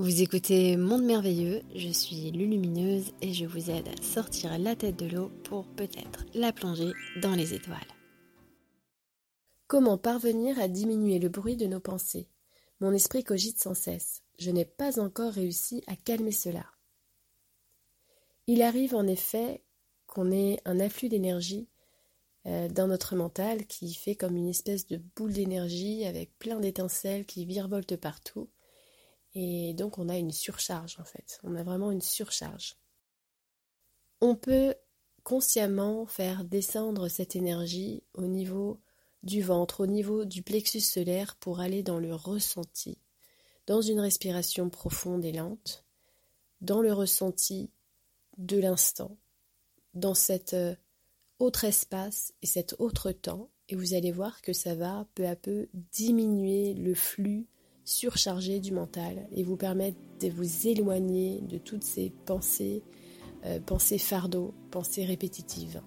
Vous écoutez Monde Merveilleux, je suis Lulumineuse et je vous aide à sortir la tête de l'eau pour peut-être la plonger dans les étoiles. Comment parvenir à diminuer le bruit de nos pensées? Mon esprit cogite sans cesse. Je n'ai pas encore réussi à calmer cela. Il arrive en effet qu'on ait un afflux d'énergie euh, dans notre mental qui fait comme une espèce de boule d'énergie avec plein d'étincelles qui virevoltent partout et donc on a une surcharge en fait. On a vraiment une surcharge. On peut consciemment faire descendre cette énergie au niveau du ventre, au niveau du plexus solaire pour aller dans le ressenti, dans une respiration profonde et lente, dans le ressenti de l'instant, dans cet euh, autre espace et cet autre temps, et vous allez voir que ça va peu à peu diminuer le flux surchargé du mental et vous permettre de vous éloigner de toutes ces pensées, euh, pensées fardeaux, pensées répétitives.